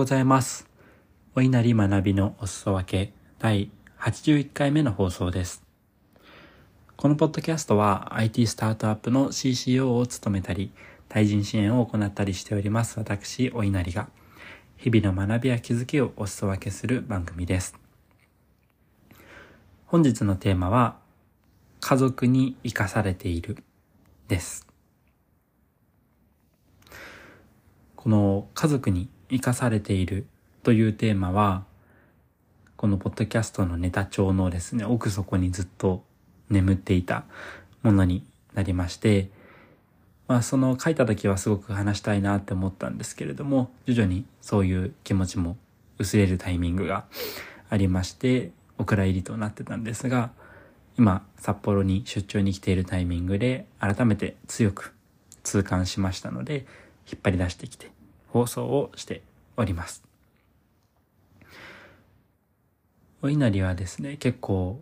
ございます。お稲荷学びのお裾分け第81回目の放送です。このポッドキャストは IT スタートアップの CCO を務めたり、対人支援を行ったりしております私、お稲荷が、日々の学びや気づきをお裾分けする番組です。本日のテーマは、家族に生かされているです。この家族に生かされているというテーマは、このポッドキャストのネタ帳のですね、奥底にずっと眠っていたものになりまして、まあその書いた時はすごく話したいなって思ったんですけれども、徐々にそういう気持ちも薄れるタイミングがありまして、お蔵入りとなってたんですが、今札幌に出張に来ているタイミングで改めて強く痛感しましたので、引っ張り出してきて放送をしております。お稲荷はですね、結構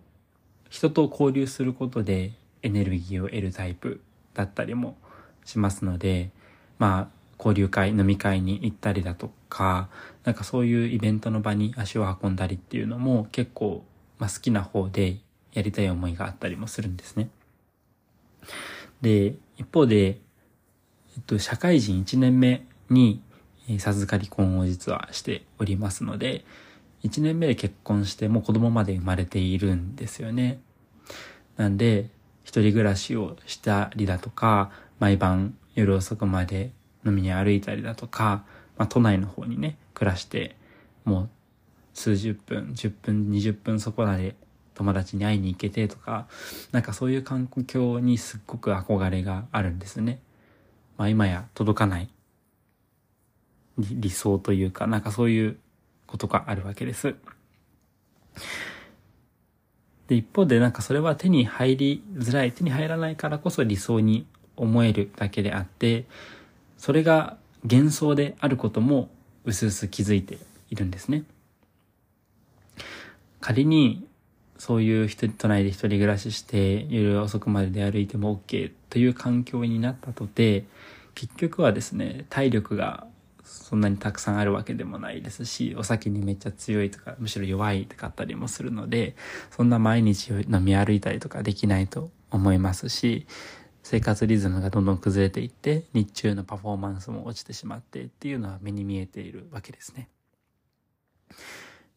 人と交流することでエネルギーを得るタイプだったりもしますので、まあ、交流会、飲み会に行ったりだとか、なんかそういうイベントの場に足を運んだりっていうのも結構、まあ、好きな方でやりたい思いがあったりもするんですね。で、一方で、えっと、社会人1年目に、授かり婚を実はしておりますので、1年目で結婚してもう子供まで生まれているんですよね。なんで、一人暮らしをしたりだとか、毎晩夜遅くまで飲みに歩いたりだとか、まあ、都内の方にね、暮らして、もう数十分、10分、20分そこらで友達に会いに行けてとか、なんかそういう環境にすっごく憧れがあるんですね。まあ今や届かない理想というか、なんかそういうことがあるわけです。で、一方でなんかそれは手に入りづらい、手に入らないからこそ理想に思えるだけであって、それが幻想であることも薄々気づいているんですね。仮にそういう人、都内で一人暮らしして夜遅くまで出歩いても OK という環境になったとて、結局はですね、体力がそんなにたくさんあるわけでもないですし、お酒にめっちゃ強いとか、むしろ弱いとかあったりもするので、そんな毎日飲み歩いたりとかできないと思いますし、生活リズムがどんどん崩れていって、日中のパフォーマンスも落ちてしまってっていうのは目に見えているわけですね。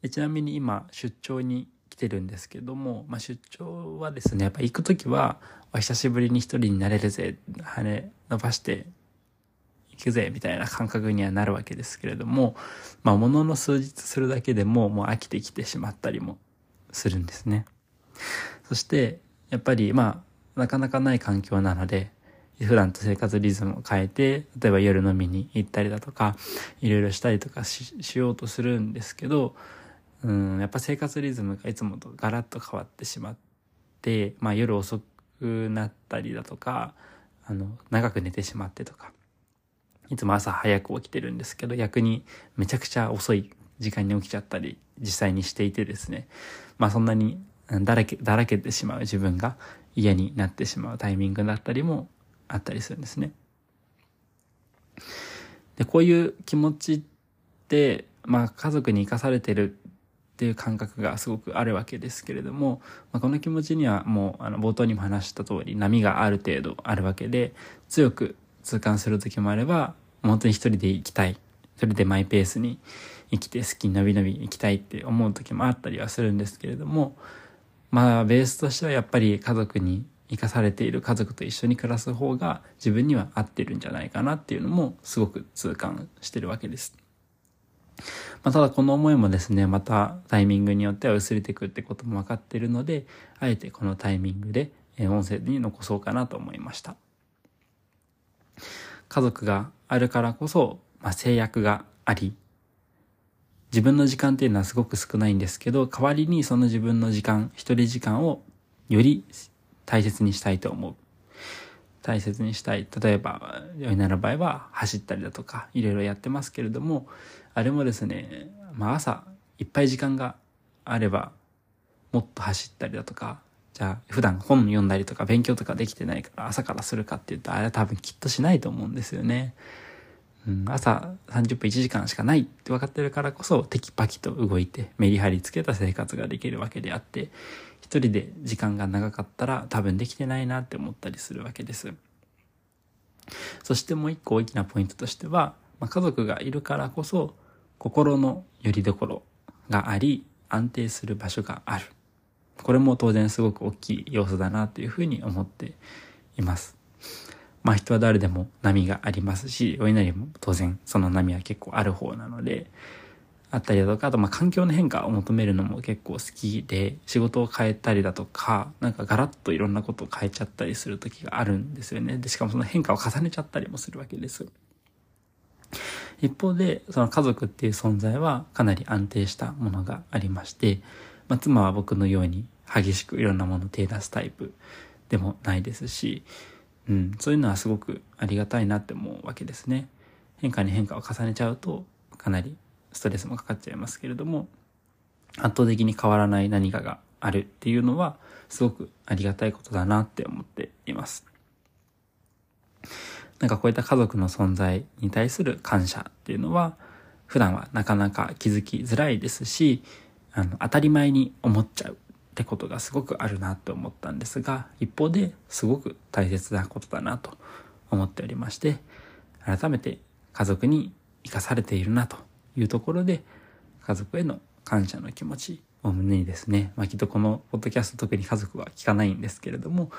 でちなみに今、出張に来てるんですけども、まあ、出張はですね、やっぱ行くときは、お久しぶりに一人になれるぜ、羽伸ばしてくぜみたいな感覚にはなるわけですけれども、まあ、ものの数日するだけでももう飽きてきてしまったりもするんですね。そして、やっぱりまあ、なかなかない環境なので、普段と生活リズムを変えて、例えば夜飲みに行ったりだとか、いろいろしたりとかしようとするんですけど、うん、やっぱ生活リズムがいつもとガラッと変わってしまって、まあ夜遅くなったりだとか、あの、長く寝てしまってとか、いつも朝早く起きてるんですけど、逆にめちゃくちゃ遅い時間に起きちゃったり、実際にしていてですね、まあそんなにだらけ、だらけてしまう自分が嫌になってしまうタイミングだったりもあったりするんですね。で、こういう気持ちって、まあ家族に生かされてるっていう感覚がすごくあるわけですけれども、まあ、この気持ちにはもうあの冒頭にも話した通り波がある程度あるわけで強く痛感する時もあれば本当に一人で行きたい。一人でマイペースに生きて好きに伸び伸び行きたいって思う時もあったりはするんですけれども、まあベースとしてはやっぱり家族に生かされている家族と一緒に暮らす方が自分には合ってるんじゃないかなっていうのもすごく痛感してるわけです。まあ、ただこの思いもですね、またタイミングによっては薄れてくってことも分かってるので、あえてこのタイミングで音声に残そうかなと思いました。家族があるからこそ、まあ、制約があり、自分の時間っていうのはすごく少ないんですけど、代わりにその自分の時間、一人時間をより大切にしたいと思う。大切にしたい。例えば、ヨイナの場合は走ったりだとか、いろいろやってますけれども、あれもですね、まあ朝、いっぱい時間があれば、もっと走ったりだとか、じゃあ普段本読んだりとか勉強とかできてないから朝からするかって言うとあれは多分きっとしないと思うんですよね。うん、朝30分1時間しかないって分かってるからこそテキパキと動いてメリハリつけた生活ができるわけであって一人で時間が長かったら多分できてないなって思ったりするわけです。そしてもう一個大きなポイントとしては、まあ、家族がいるからこそ心の拠り所があり安定する場所がある。これも当然すごく大きい要素だなというふうに思っています。まあ人は誰でも波がありますし、お稲荷も当然その波は結構ある方なので、あったりだとか、あとまあ環境の変化を求めるのも結構好きで、仕事を変えたりだとか、なんかガラッといろんなことを変えちゃったりする時があるんですよね。で、しかもその変化を重ねちゃったりもするわけです。一方で、その家族っていう存在はかなり安定したものがありまして、まあ、妻は僕のように激しくいろんなものを手出すタイプでもないですし、うん、そういうのはすごくありがたいなって思うわけですね。変化に変化を重ねちゃうと、かなりストレスもかかっちゃいますけれども、圧倒的に変わらない何かがあるっていうのは、すごくありがたいことだなって思っています。なんかこういった家族の存在に対する感謝っていうのは、普段はなかなか気づきづらいですし、あの、当たり前に思っちゃうってことがすごくあるなと思ったんですが、一方ですごく大切なことだなと思っておりまして、改めて家族に生かされているなというところで、家族への感謝の気持ちを胸にですね、まあ、きっとこのポッドキャスト特に家族は聞かないんですけれども、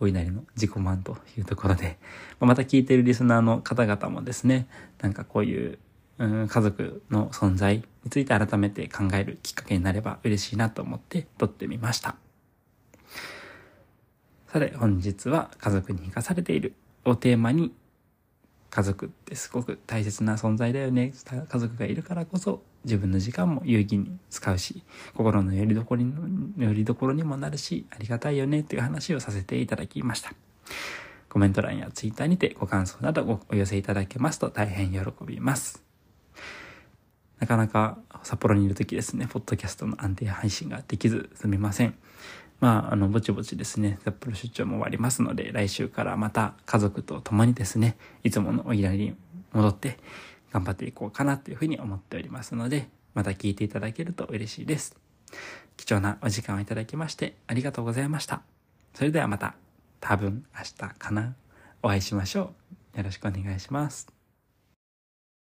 お稲荷の自己満というところで、また聞いているリスナーの方々もですね、なんかこういううん家族の存在について改めて考えるきっかけになれば嬉しいなと思って撮ってみました。さて本日は家族に生かされているをテーマに家族ってすごく大切な存在だよね。家族がいるからこそ自分の時間も有意義に使うし、心の拠り所に拠り所にもなるし、ありがたいよねという話をさせていただきました。コメント欄やツイッターにてご感想などお寄せいただけますと大変喜びます。なかなか札幌にいる時ですね、ポッドキャストの安定配信ができずすみません。まあ、あの、ぼちぼちですね、札幌出張も終わりますので、来週からまた家族と共にですね、いつものおいらに戻って頑張っていこうかなというふうに思っておりますので、また聞いていただけると嬉しいです。貴重なお時間をいただきましてありがとうございました。それではまた、多分明日かな、お会いしましょう。よろしくお願いします。